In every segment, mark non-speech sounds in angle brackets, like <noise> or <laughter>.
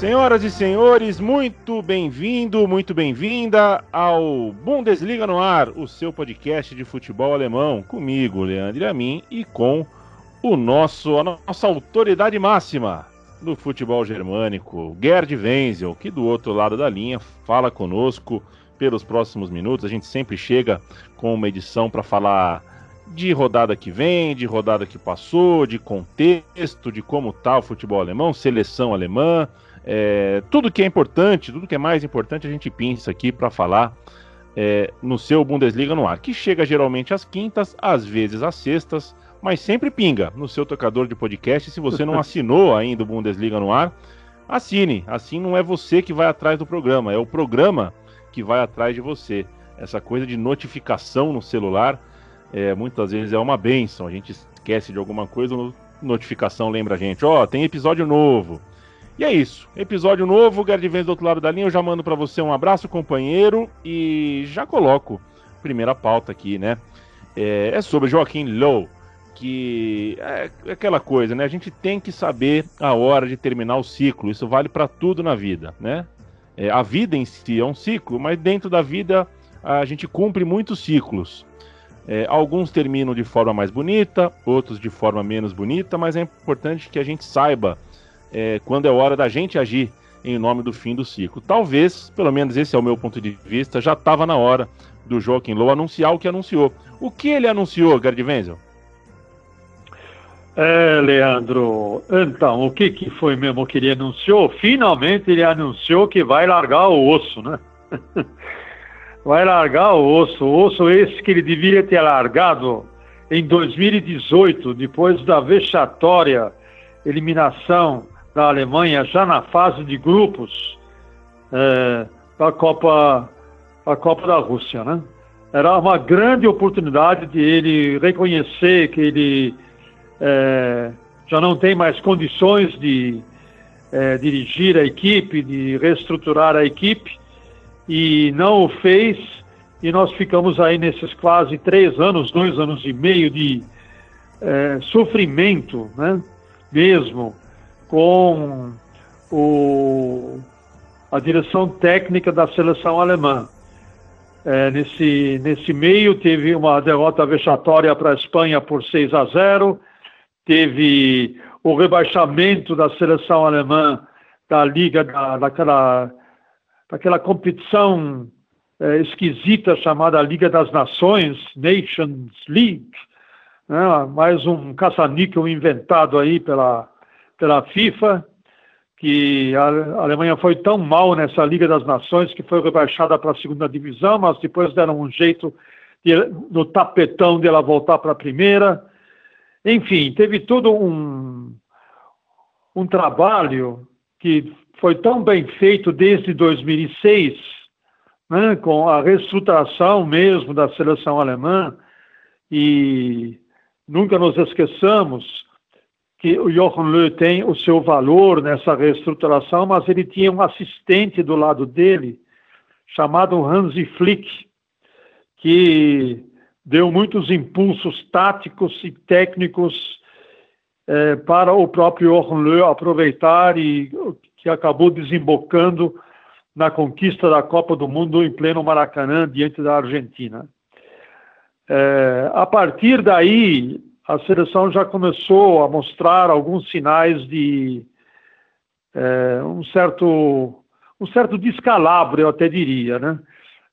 Senhoras e senhores, muito bem-vindo, muito bem-vinda ao Bundesliga no Ar, o seu podcast de futebol alemão, comigo, Leandro Amin, e com o nosso, a nossa autoridade máxima no futebol germânico, Gerd Wenzel, que do outro lado da linha fala conosco pelos próximos minutos. A gente sempre chega com uma edição para falar de rodada que vem, de rodada que passou, de contexto, de como está o futebol alemão, seleção alemã, é, tudo que é importante, tudo que é mais importante, a gente pinça aqui para falar é, no seu Bundesliga no ar, que chega geralmente às quintas, às vezes às sextas, mas sempre pinga no seu tocador de podcast. Se você não <laughs> assinou ainda o Bundesliga no ar, assine. Assim não é você que vai atrás do programa, é o programa que vai atrás de você. Essa coisa de notificação no celular é, muitas vezes é uma benção. A gente esquece de alguma coisa, notificação lembra a gente: ó, oh, tem episódio novo. E é isso. Episódio novo, Gerd Vens do outro lado da linha. Eu já mando para você um abraço, companheiro, e já coloco primeira pauta aqui, né? É, é sobre Joaquim Low, que é aquela coisa, né? A gente tem que saber a hora de terminar o ciclo. Isso vale para tudo na vida, né? É, a vida em si é um ciclo, mas dentro da vida a gente cumpre muitos ciclos. É, alguns terminam de forma mais bonita, outros de forma menos bonita, mas é importante que a gente saiba é, quando é hora da gente agir em nome do fim do ciclo. Talvez, pelo menos esse é o meu ponto de vista, já estava na hora do Joaquim Low anunciar o que anunciou. O que ele anunciou, Gerd Wenzel? É, Leandro, então, o que, que foi mesmo que ele anunciou? Finalmente ele anunciou que vai largar o osso, né? <laughs> vai largar o osso, o osso esse que ele deveria ter largado em 2018, depois da vexatória eliminação da Alemanha já na fase de grupos é, da Copa da Copa da Rússia, né? Era uma grande oportunidade de ele reconhecer que ele é, já não tem mais condições de é, dirigir a equipe, de reestruturar a equipe, e não o fez. E nós ficamos aí nesses quase três anos, dois anos e meio de é, sofrimento, né? Mesmo com o, a direção técnica da seleção alemã. É, nesse, nesse meio, teve uma derrota vexatória para a Espanha por 6 a 0, teve o rebaixamento da seleção alemã da liga, da, daquela, daquela competição é, esquisita chamada Liga das Nações, Nations League, né? mais um caça-níquel inventado aí pela, pela FIFA, que a Alemanha foi tão mal nessa Liga das Nações que foi rebaixada para a segunda divisão, mas depois deram um jeito de, no tapetão dela voltar para a primeira. Enfim, teve todo um, um trabalho que foi tão bem feito desde 2006, né, com a reestruturação mesmo da seleção alemã, e nunca nos esqueçamos que o Jochen Löw tem o seu valor nessa reestruturação, mas ele tinha um assistente do lado dele, chamado Hansi Flick, que deu muitos impulsos táticos e técnicos eh, para o próprio Jochen Löw aproveitar e que acabou desembocando na conquista da Copa do Mundo em pleno Maracanã, diante da Argentina. Eh, a partir daí, a seleção já começou a mostrar alguns sinais de é, um certo um certo descalabro, eu até diria, né?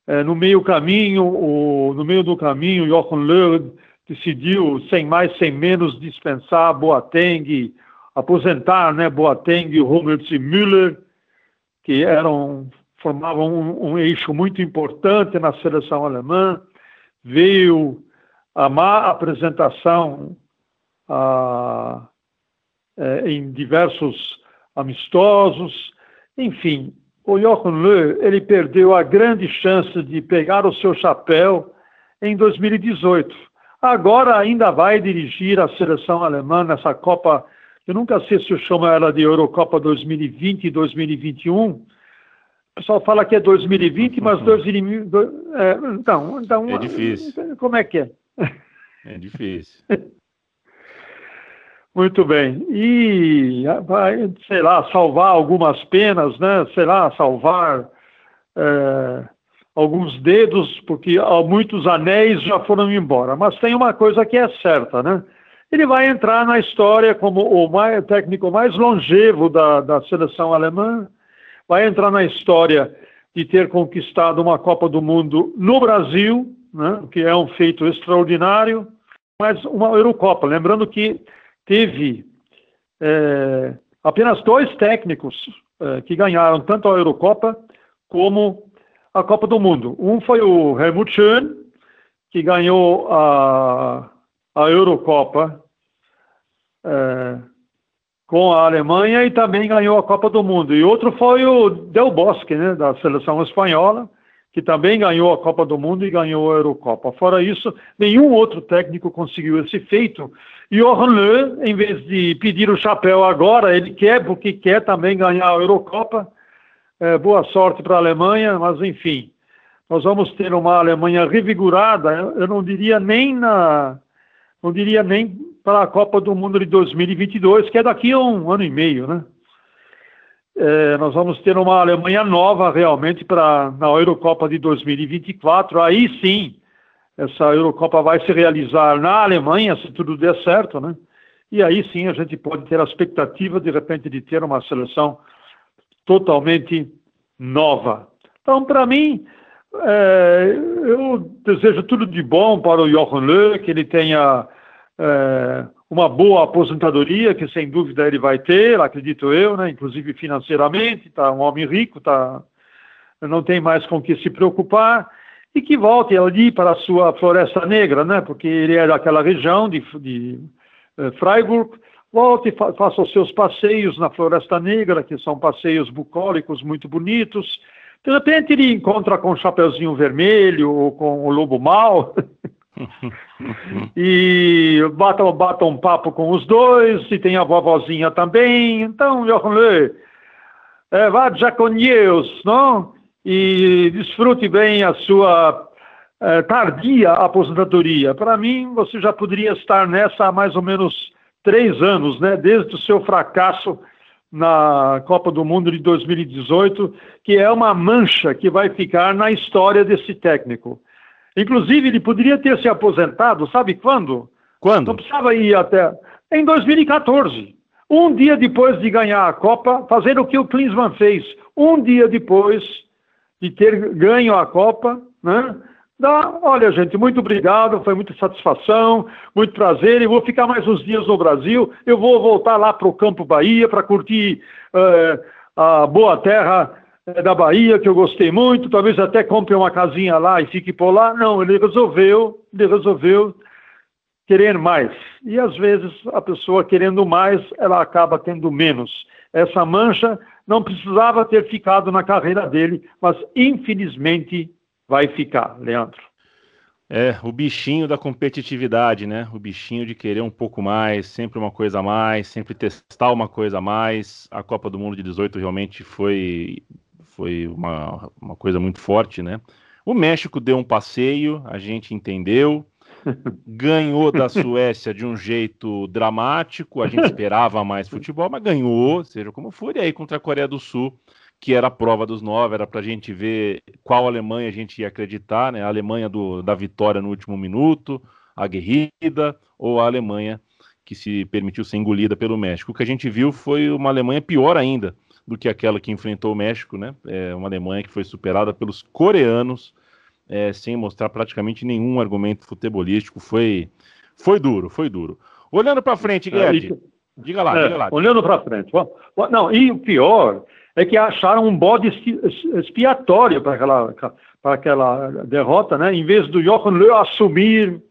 É, no meio caminho, o, no meio do caminho, Jochen Löw decidiu, sem mais, sem menos, dispensar Boateng, aposentar, né, Boateng, Hummels e Müller, que eram formavam um, um eixo muito importante na seleção alemã. Veio a má apresentação é, em diversos amistosos, enfim, o Jochen Löw, ele perdeu a grande chance de pegar o seu chapéu em 2018. Agora ainda vai dirigir a seleção alemã nessa Copa, eu nunca sei se eu chamo ela de Eurocopa 2020 e 2021, o pessoal fala que é 2020, mas <laughs> 2020. É, então, então. É difícil. Como é que é? É difícil. <laughs> Muito bem. E, vai, sei lá, salvar algumas penas, né? Sei lá, salvar é, alguns dedos, porque muitos anéis já foram embora. Mas tem uma coisa que é certa, né? Ele vai entrar na história como o mais, técnico mais longevo da, da seleção alemã, vai entrar na história de ter conquistado uma Copa do Mundo no Brasil, né, que é um feito extraordinário, mas uma Eurocopa. Lembrando que teve é, apenas dois técnicos é, que ganharam tanto a Eurocopa como a Copa do Mundo. Um foi o Helmut Schön, que ganhou a, a Eurocopa é, com a Alemanha e também ganhou a Copa do Mundo. E outro foi o Del Bosque, né, da seleção espanhola, que também ganhou a Copa do Mundo e ganhou a Eurocopa. Fora isso, nenhum outro técnico conseguiu esse feito. E o Leu, em vez de pedir o chapéu agora, ele quer, porque quer também ganhar a Eurocopa. É, boa sorte para a Alemanha, mas enfim, nós vamos ter uma Alemanha revigorada, eu não diria nem na, não diria nem para a Copa do Mundo de 2022, que é daqui a um ano e meio, né? É, nós vamos ter uma Alemanha nova realmente para na Eurocopa de 2024. Aí sim, essa Eurocopa vai se realizar na Alemanha, se tudo der certo, né? E aí sim a gente pode ter a expectativa, de repente, de ter uma seleção totalmente nova. Então, para mim, é, eu desejo tudo de bom para o Jochen Löw, que ele tenha é, uma boa aposentadoria, que sem dúvida ele vai ter, acredito eu, né? inclusive financeiramente, está um homem rico, tá, não tem mais com que se preocupar, e que volte ali para a sua Floresta Negra, né? porque ele é daquela região de, de uh, Freiburg, volte e fa faça os seus passeios na Floresta Negra, que são passeios bucólicos muito bonitos, de repente ele encontra com o Chapeuzinho Vermelho ou com o Lobo Mal, <laughs> <laughs> e batam, um papo com os dois, e tem a vovozinha também. Então, Leu, é, vá já com Deus, não? E desfrute bem a sua é, tardia aposentadoria. Para mim, você já poderia estar nessa há mais ou menos três anos, né? Desde o seu fracasso na Copa do Mundo de 2018, que é uma mancha que vai ficar na história desse técnico. Inclusive, ele poderia ter se aposentado, sabe quando? Quando? Não precisava ir até. Em 2014. Um dia depois de ganhar a Copa, fazer o que o Klinsmann fez. Um dia depois de ter ganho a Copa, né? Dá, olha, gente, muito obrigado, foi muita satisfação, muito prazer, e vou ficar mais uns dias no Brasil, eu vou voltar lá para o Campo Bahia para curtir uh, a boa terra é, da Bahia, que eu gostei muito, talvez até compre uma casinha lá e fique por lá. Não, ele resolveu, ele resolveu querer mais. E às vezes a pessoa querendo mais, ela acaba tendo menos. Essa mancha não precisava ter ficado na carreira dele, mas infelizmente vai ficar, Leandro. É, o bichinho da competitividade, né? O bichinho de querer um pouco mais, sempre uma coisa a mais, sempre testar uma coisa a mais. A Copa do Mundo de 18 realmente foi foi uma, uma coisa muito forte, né? O México deu um passeio, a gente entendeu, <laughs> ganhou da Suécia de um jeito dramático, a gente <laughs> esperava mais futebol, mas ganhou, seja como for, e aí contra a Coreia do Sul, que era a prova dos nove, era para a gente ver qual Alemanha a gente ia acreditar, né? A Alemanha do, da vitória no último minuto, a guerrida, ou a Alemanha que se permitiu ser engolida pelo México. O que a gente viu foi uma Alemanha pior ainda, do que aquela que enfrentou o México, né? É uma Alemanha que foi superada pelos coreanos, é, sem mostrar praticamente nenhum argumento futebolístico. Foi, foi duro, foi duro. Olhando para frente, é, Guedes, é, diga lá, é, diga lá. Olhando para frente. Não, e o pior é que acharam um bode expiatório para aquela, para aquela derrota, né? Em vez do Jochen Löw assumir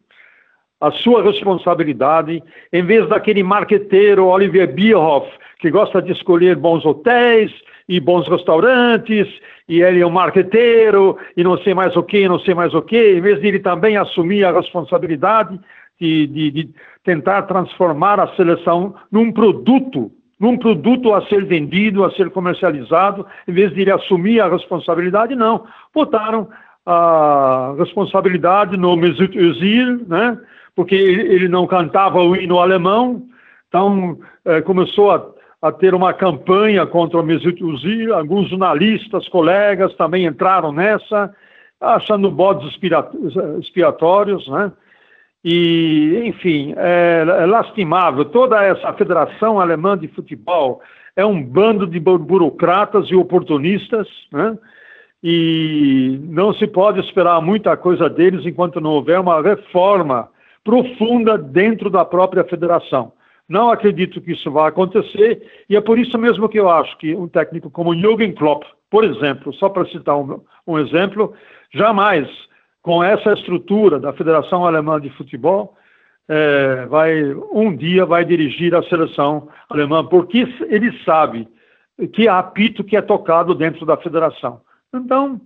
a sua responsabilidade, em vez daquele marqueteiro Olivier Bierhoff, que gosta de escolher bons hotéis e bons restaurantes, e ele é um marqueteiro, e não sei mais o que, não sei mais o que, em vez de ele também assumir a responsabilidade de, de, de tentar transformar a seleção num produto, num produto a ser vendido, a ser comercializado, em vez de ele assumir a responsabilidade, não. Botaram a responsabilidade no Mesut Özil, né? Porque ele não cantava o hino alemão, Então, é, começou a, a, ter uma campanha contra o alguns jornalistas, colegas também entraram nessa, achando bodes expiatórios, né? E, enfim, é, é lastimável. Toda essa Federação Alemã de Futebol é um bando de burocratas e oportunistas, né? E não se pode esperar muita coisa deles enquanto não houver uma reforma profunda dentro da própria federação. Não acredito que isso vai acontecer e é por isso mesmo que eu acho que um técnico como Jürgen Klopp, por exemplo, só para citar um, um exemplo, jamais com essa estrutura da Federação Alemã de Futebol, é, vai um dia vai dirigir a seleção alemã, porque ele sabe que há apito que é tocado dentro da federação. Então,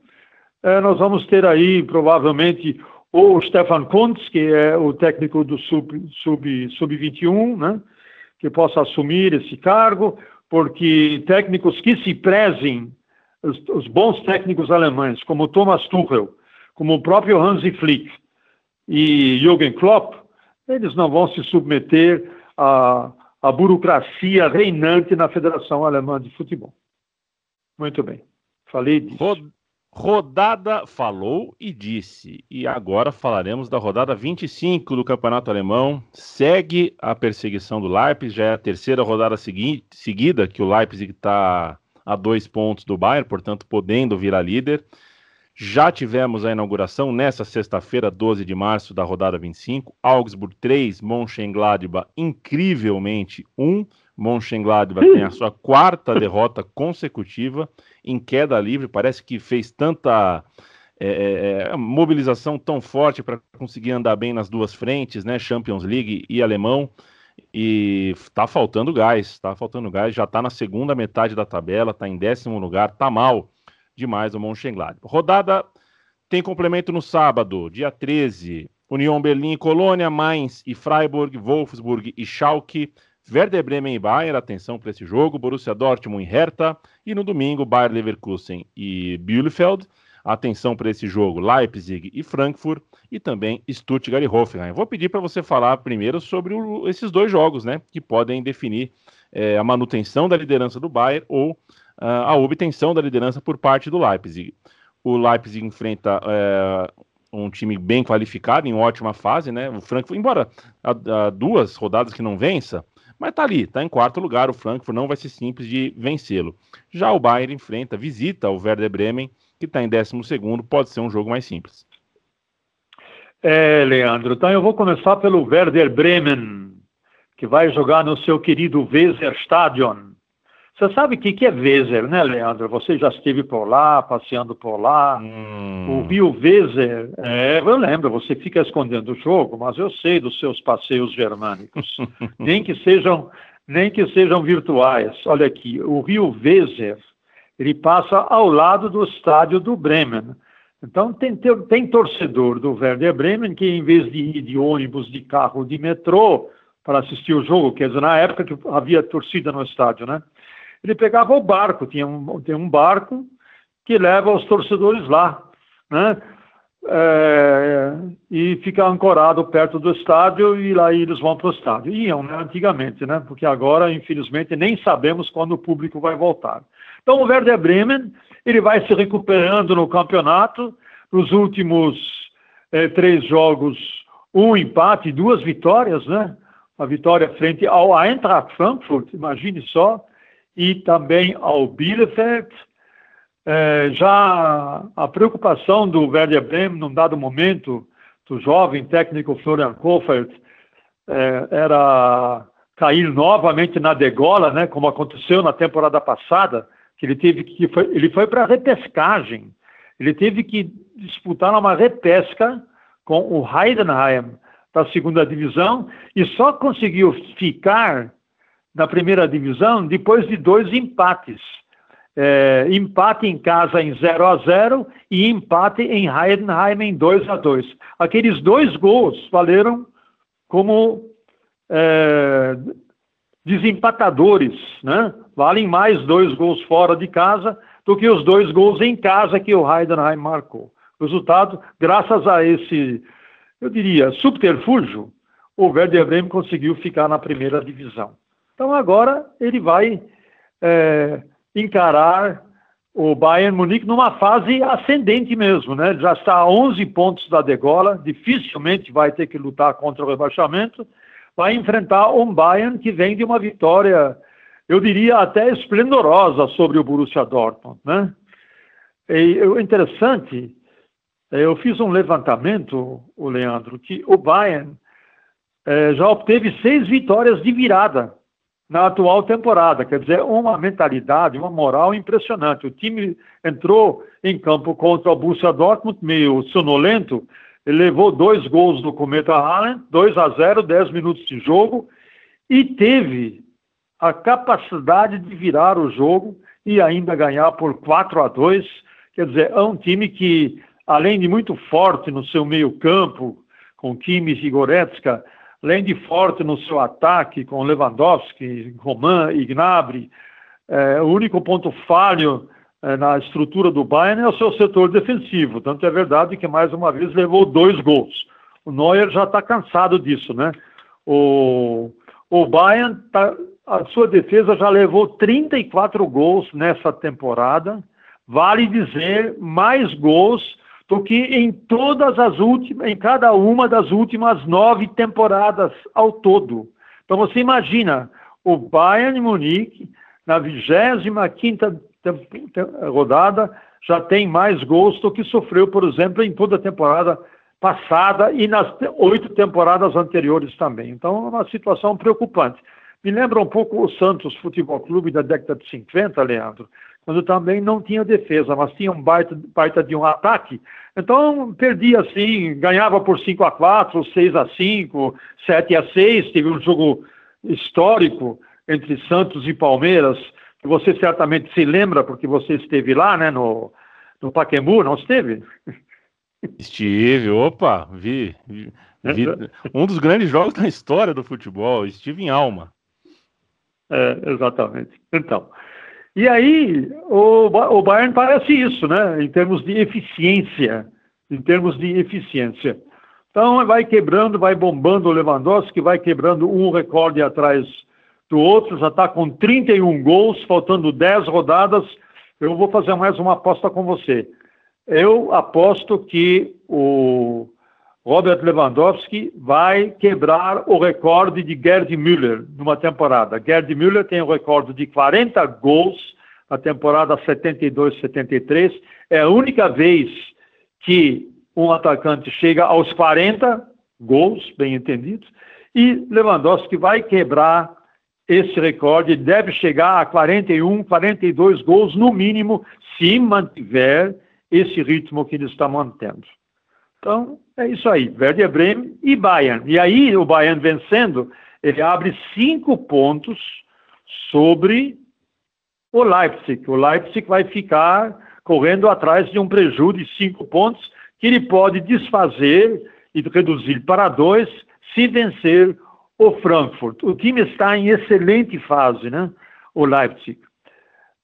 é, nós vamos ter aí provavelmente o Stefan Kuntz, que é o técnico do sub-21, sub, sub 21, né, que possa assumir esse cargo, porque técnicos que se prezem, os, os bons técnicos alemães, como Thomas Tuchel, como o próprio Hansi Flick e Jürgen Klopp, eles não vão se submeter à, à burocracia reinante na Federação Alemã de Futebol. Muito bem, falei disso. Rodada falou e disse. E agora falaremos da rodada 25 do Campeonato Alemão. Segue a perseguição do Leipzig, já é a terceira rodada segui seguida que o Leipzig está a dois pontos do Bayern, portanto, podendo virar líder. Já tivemos a inauguração nessa sexta-feira, 12 de março, da rodada 25. Augsburg 3, Mönchengladbach incrivelmente 1. Mönchengladbach tem a sua quarta derrota consecutiva em queda livre. Parece que fez tanta é, é, é mobilização tão forte para conseguir andar bem nas duas frentes, né? Champions League e alemão. E tá faltando gás, tá faltando gás. Já tá na segunda metade da tabela, tá em décimo lugar, tá mal demais o Mönchengladbach. Rodada tem complemento no sábado, dia 13. União Berlim Colônia, Mainz e Freiburg, Wolfsburg e Schalke, Werder Bremen e Bayern, atenção para esse jogo, Borussia Dortmund e Hertha, e no domingo Bayern Leverkusen e Bielefeld, atenção para esse jogo, Leipzig e Frankfurt, e também Stuttgart e Hoffenheim. Vou pedir para você falar primeiro sobre o, esses dois jogos, né, que podem definir é, a manutenção da liderança do Bayern ou a obtenção da liderança por parte do Leipzig. O Leipzig enfrenta é, um time bem qualificado, em ótima fase, né? O Frankfurt, embora há, duas rodadas que não vença, mas tá ali, tá em quarto lugar. O Frankfurt não vai ser simples de vencê-lo. Já o Bayern enfrenta, visita o Werder Bremen, que está em décimo segundo, pode ser um jogo mais simples. É, Leandro, então eu vou começar pelo Werder Bremen, que vai jogar no seu querido Weserstadion. Você sabe o que, que é Weser, né, Leandro? Você já esteve por lá, passeando por lá. Hum. O Rio Weser, é, eu lembro, você fica escondendo o jogo, mas eu sei dos seus passeios germânicos. <laughs> nem que sejam nem que sejam virtuais. Olha aqui, o Rio Weser, ele passa ao lado do estádio do Bremen. Então, tem, tem torcedor do Werder Bremen que, em vez de ir de ônibus, de carro, de metrô para assistir o jogo, quer dizer, na época que havia torcida no estádio, né? Ele pegava o barco, tinha um, um barco que leva os torcedores lá, né? É, e fica ancorado perto do estádio e lá eles vão para o estádio. Iam, né, antigamente, né? Porque agora, infelizmente, nem sabemos quando o público vai voltar. Então, o Werder Bremen, ele vai se recuperando no campeonato. Nos últimos é, três jogos, um empate, duas vitórias, né? A vitória frente ao Eintracht Frankfurt, imagine só, e também ao Bielefeld. É, já a preocupação do Werder Bremen, num dado momento, do jovem técnico Florian Kofeld, é, era cair novamente na degola, né, como aconteceu na temporada passada, que ele teve que foi, ele foi para repescagem, ele teve que disputar uma repesca com o Heidenheim da segunda divisão e só conseguiu ficar na primeira divisão depois de dois empates. É, empate em casa em 0 a 0 e empate em Heidenheim em 2 a 2 Aqueles dois gols valeram como é, desempatadores, né? Valem mais dois gols fora de casa do que os dois gols em casa que o Heidenheim marcou. Resultado, graças a esse, eu diria, subterfúgio, o Werder Bremen conseguiu ficar na primeira divisão. Então agora ele vai é, encarar o Bayern Munique numa fase ascendente mesmo, né? Ele já está a 11 pontos da degola, dificilmente vai ter que lutar contra o rebaixamento, vai enfrentar um Bayern que vem de uma vitória, eu diria até esplendorosa sobre o Borussia Dortmund, né? E o interessante, eu fiz um levantamento, o Leandro, que o Bayern é, já obteve seis vitórias de virada na atual temporada. Quer dizer, uma mentalidade, uma moral impressionante. O time entrou em campo contra o Borussia Dortmund meio sonolento, levou dois gols do Cometa Allen, 2 a 0, 10 minutos de jogo, e teve a capacidade de virar o jogo e ainda ganhar por 4 a 2. Quer dizer, é um time que, além de muito forte no seu meio campo, com Kimmich e Goretzka, além de forte no seu ataque com Lewandowski, Roman e Gnabry, é, o único ponto falho é, na estrutura do Bayern é o seu setor defensivo. Tanto é verdade que mais uma vez levou dois gols. O Neuer já está cansado disso, né? O, o Bayern, tá, a sua defesa já levou 34 gols nessa temporada. Vale dizer, mais gols do que em todas as últimas, em cada uma das últimas nove temporadas ao todo. Então você imagina o Bayern Munique na 25 rodada já tem mais gols do que sofreu, por exemplo, em toda a temporada passada e nas oito temporadas anteriores também. Então é uma situação preocupante. Me lembra um pouco o Santos Futebol Clube da década de 50, Leandro, quando também não tinha defesa, mas tinha um baita, baita de um ataque. Então, perdia assim, ganhava por 5 a 4 6 a 5 7 a 6 teve um jogo histórico entre Santos e Palmeiras, que você certamente se lembra, porque você esteve lá, né, no, no Paquembu, não esteve? Estive, opa, vi, vi, vi um dos grandes jogos da história do futebol, estive em Alma. É, exatamente. Então, e aí, o, o Bayern parece isso, né? Em termos de eficiência. Em termos de eficiência. Então, vai quebrando, vai bombando o Lewandowski, vai quebrando um recorde atrás do outro, já está com 31 gols, faltando 10 rodadas. Eu vou fazer mais uma aposta com você. Eu aposto que o Robert Lewandowski vai quebrar o recorde de Gerd Müller numa temporada. Gerd Müller tem o recorde de 40 gols na temporada 72-73. É a única vez que um atacante chega aos 40 gols, bem entendidos, e Lewandowski vai quebrar esse recorde, deve chegar a 41, 42 gols no mínimo, se mantiver esse ritmo que ele está mantendo. Então, é isso aí, Werder Bremen e Bayern. E aí, o Bayern vencendo, ele abre cinco pontos sobre o Leipzig. O Leipzig vai ficar correndo atrás de um prejuízo de cinco pontos que ele pode desfazer e reduzir para dois se vencer o Frankfurt. O time está em excelente fase, né? O Leipzig.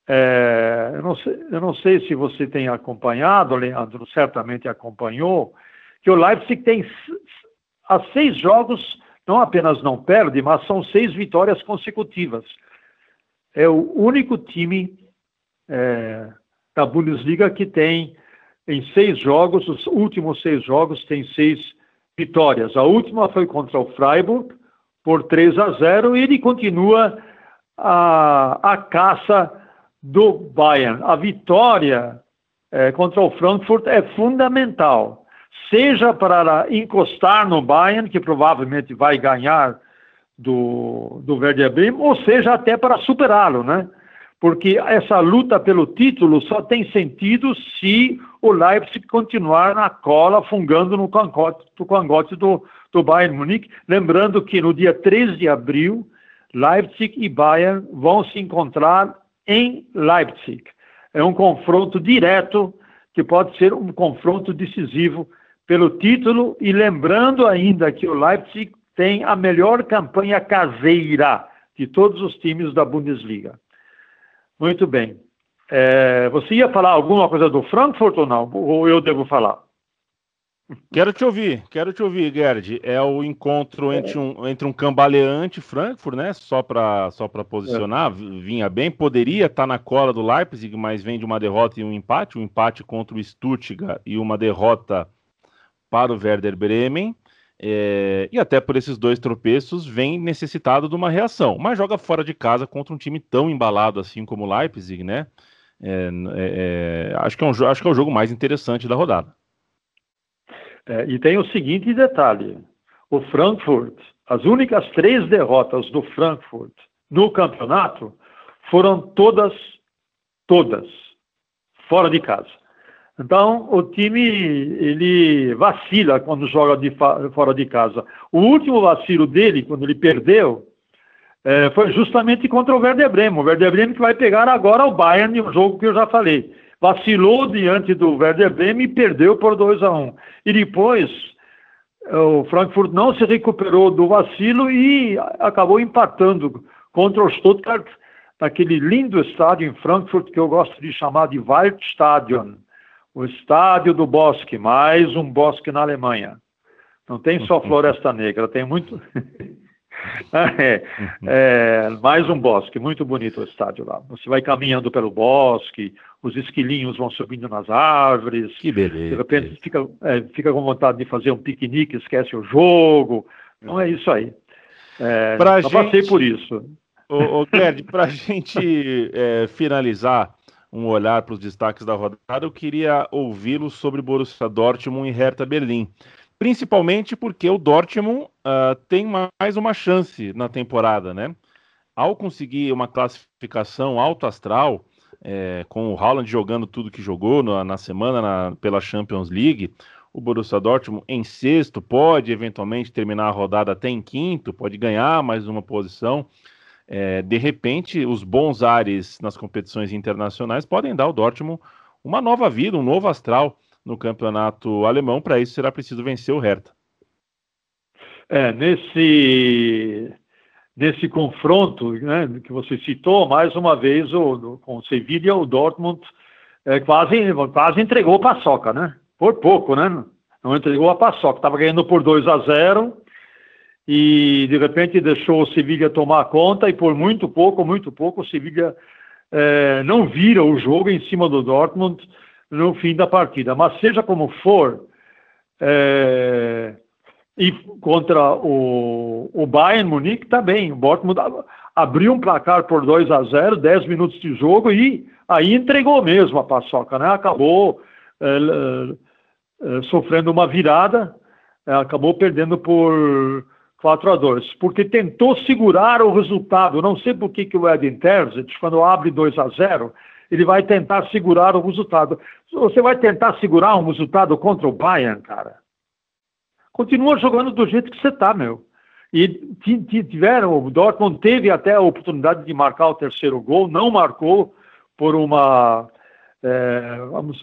É, eu, não sei, eu não sei se você tem acompanhado, Leandro, certamente acompanhou, que o Leipzig tem há seis jogos, não apenas não perde, mas são seis vitórias consecutivas. É o único time é, da Bundesliga que tem em seis jogos, os últimos seis jogos tem seis vitórias. A última foi contra o Freiburg por 3 a 0 e ele continua a, a caça do Bayern. A vitória é, contra o Frankfurt é fundamental seja para encostar no Bayern, que provavelmente vai ganhar do, do Werder Bremen, ou seja até para superá-lo, né? Porque essa luta pelo título só tem sentido se o Leipzig continuar na cola, fungando no cangote, no cangote do, do Bayern Munique. Lembrando que no dia 3 de abril, Leipzig e Bayern vão se encontrar em Leipzig. É um confronto direto que pode ser um confronto decisivo pelo título e lembrando ainda que o Leipzig tem a melhor campanha caseira de todos os times da Bundesliga. Muito bem. É, você ia falar alguma coisa do Frankfurt ou não? Ou eu devo falar? Quero te ouvir, quero te ouvir, Gerd. É o encontro é. entre um, entre um cambaleante Frankfurt, né? Só para só posicionar, é. vinha bem. Poderia estar tá na cola do Leipzig, mas vem de uma derrota e um empate. Um empate contra o Stuttgart e uma derrota para o Werder Bremen. É, e até por esses dois tropeços vem necessitado de uma reação. Mas joga fora de casa contra um time tão embalado assim como o Leipzig, né? É, é, é acho, que é um, acho que é o jogo mais interessante da rodada. É, e tem o seguinte detalhe: o Frankfurt, as únicas três derrotas do Frankfurt no campeonato foram todas, todas, fora de casa. Então, o time ele vacila quando joga de fora de casa. O último vacilo dele, quando ele perdeu, é, foi justamente contra o Werder Bremen. O Werder Bremen que vai pegar agora o Bayern, um jogo que eu já falei. Vacilou diante do Werder Bremen e perdeu por 2 a 1 um. E depois, o Frankfurt não se recuperou do vacilo e acabou empatando contra o Stuttgart, naquele lindo estádio em Frankfurt que eu gosto de chamar de Waldstadion o Estádio do Bosque, mais um bosque na Alemanha. Não tem só Floresta Negra, tem muito. <laughs> é, é, mais um bosque, muito bonito o estádio lá. Você vai caminhando pelo bosque, os esquilinhos vão subindo nas árvores. Que beleza. De repente fica, é, fica com vontade de fazer um piquenique, esquece o jogo. Então é isso aí. É, gente... passei por isso. Ô, ô para a <laughs> gente é, finalizar, um olhar para os destaques da rodada, eu queria ouvi-lo sobre Borussia Dortmund e Hertha Berlim. Principalmente porque o Dortmund uh, tem mais uma chance na temporada, né? Ao conseguir uma classificação alto astral, é, com o Haaland jogando tudo que jogou na, na semana na, pela Champions League, o Borussia Dortmund em sexto pode eventualmente terminar a rodada até em quinto, pode ganhar mais uma posição é, de repente, os bons ares nas competições internacionais podem dar ao Dortmund uma nova vida, um novo astral no campeonato alemão. Para isso, será preciso vencer o Hertha. É, nesse, nesse confronto né, que você citou, mais uma vez, o, com o Sevilla, o Dortmund é, quase, quase entregou a paçoca, né? Por pouco, né? Não entregou a paçoca. Estava ganhando por 2 a 0 e de repente deixou o Sevilha tomar conta e por muito pouco, muito pouco, o Sevilha é, não vira o jogo em cima do Dortmund no fim da partida. Mas seja como for, é, e contra o, o Bayern Munique está bem. O Dortmund abriu um placar por 2 a 0, 10 minutos de jogo e aí entregou mesmo a paçoca, né? Acabou é, sofrendo uma virada, acabou perdendo por 4 a 2 porque tentou segurar o resultado. Não sei por que, que o Edin Terzic, quando abre 2 a 0 ele vai tentar segurar o resultado. Você vai tentar segurar um resultado contra o Bayern, cara? Continua jogando do jeito que você está, meu. E tiveram, o Dortmund teve até a oportunidade de marcar o terceiro gol, não marcou por uma, é, vamos,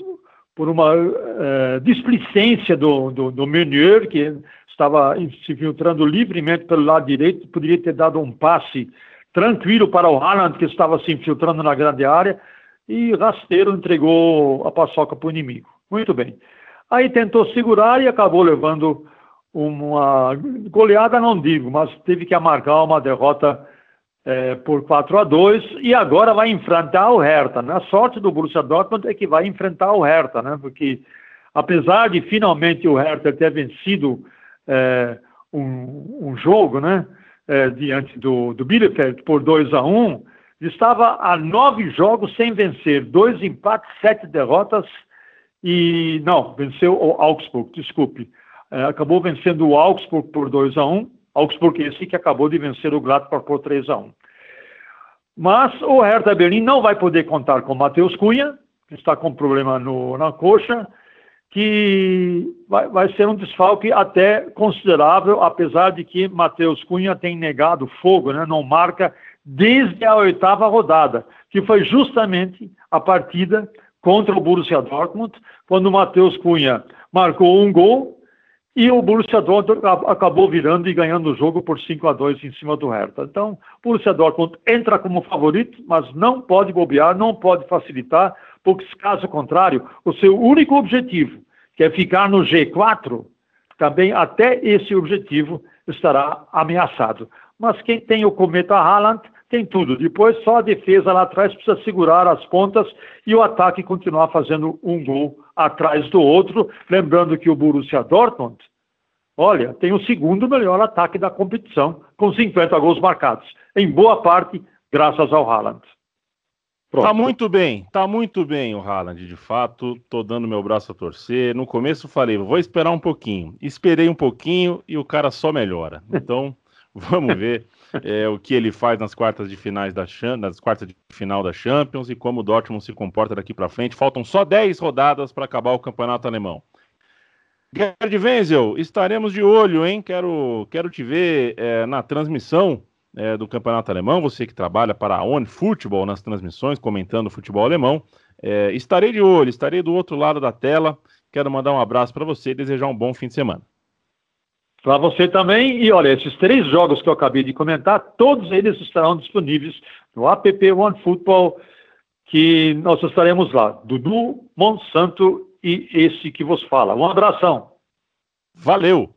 por uma é, displicência do, do, do Meunier, que estava se filtrando livremente pelo lado direito, poderia ter dado um passe tranquilo para o Haaland, que estava se infiltrando na grande área, e rasteiro entregou a paçoca para o inimigo. Muito bem. Aí tentou segurar e acabou levando uma goleada, não digo, mas teve que amargar uma derrota é, por 4 a 2 e agora vai enfrentar o Hertha. Né? A sorte do Borussia Dortmund é que vai enfrentar o Hertha, né? porque apesar de finalmente o Hertha ter vencido é, um, um, jogo, né, é, diante do, do Bielefeld por 2 a 1 um, estava a nove jogos sem vencer, dois empates, sete derrotas e não, venceu o Augsburg, desculpe, é, acabou vencendo o Augsburg por 2 a 1 um, Augsburg esse que acabou de vencer o Gladbach por 3 a 1 Mas o Hertha Berlim não vai poder contar com Matheus Cunha, que está com problema no, na coxa, que vai, vai, ser um desfalque até considerável, apesar de que Matheus Cunha tem negado fogo, né, não marca desde a oitava rodada, que foi justamente a partida contra o Borussia Dortmund, quando Matheus Cunha marcou um gol e o Borussia Dortmund acabou virando e ganhando o jogo por 5 a 2 em cima do Hertha. Então, o Borussia Dortmund entra como favorito, mas não pode bobear, não pode facilitar, porque caso contrário, o seu único objetivo, quer ficar no G4, também até esse objetivo estará ameaçado. Mas quem tem o cometa Haaland tem tudo. Depois só a defesa lá atrás precisa segurar as pontas e o ataque continuar fazendo um gol atrás do outro. Lembrando que o Borussia Dortmund, olha, tem o segundo melhor ataque da competição, com 50 gols marcados, em boa parte graças ao Haaland. Pronto. Tá muito bem, tá muito bem o Haaland, de fato. Tô dando meu braço a torcer. No começo falei, vou esperar um pouquinho. Esperei um pouquinho e o cara só melhora. Então, <laughs> vamos ver é, o que ele faz nas quartas de finais da nas quartas de final da Champions e como o Dortmund se comporta daqui para frente. Faltam só 10 rodadas para acabar o campeonato alemão. Gerd Wenzel, estaremos de olho, hein? Quero, quero te ver é, na transmissão é, do campeonato alemão. Você que trabalha para a On Football nas transmissões, comentando o futebol alemão. É, estarei de olho, estarei do outro lado da tela. Quero mandar um abraço para você e desejar um bom fim de semana. Para você também. E olha, esses três jogos que eu acabei de comentar, todos eles estarão disponíveis no app One Football, que nós estaremos lá. Dudu, Monsanto e esse que vos fala. Um abração. Valeu!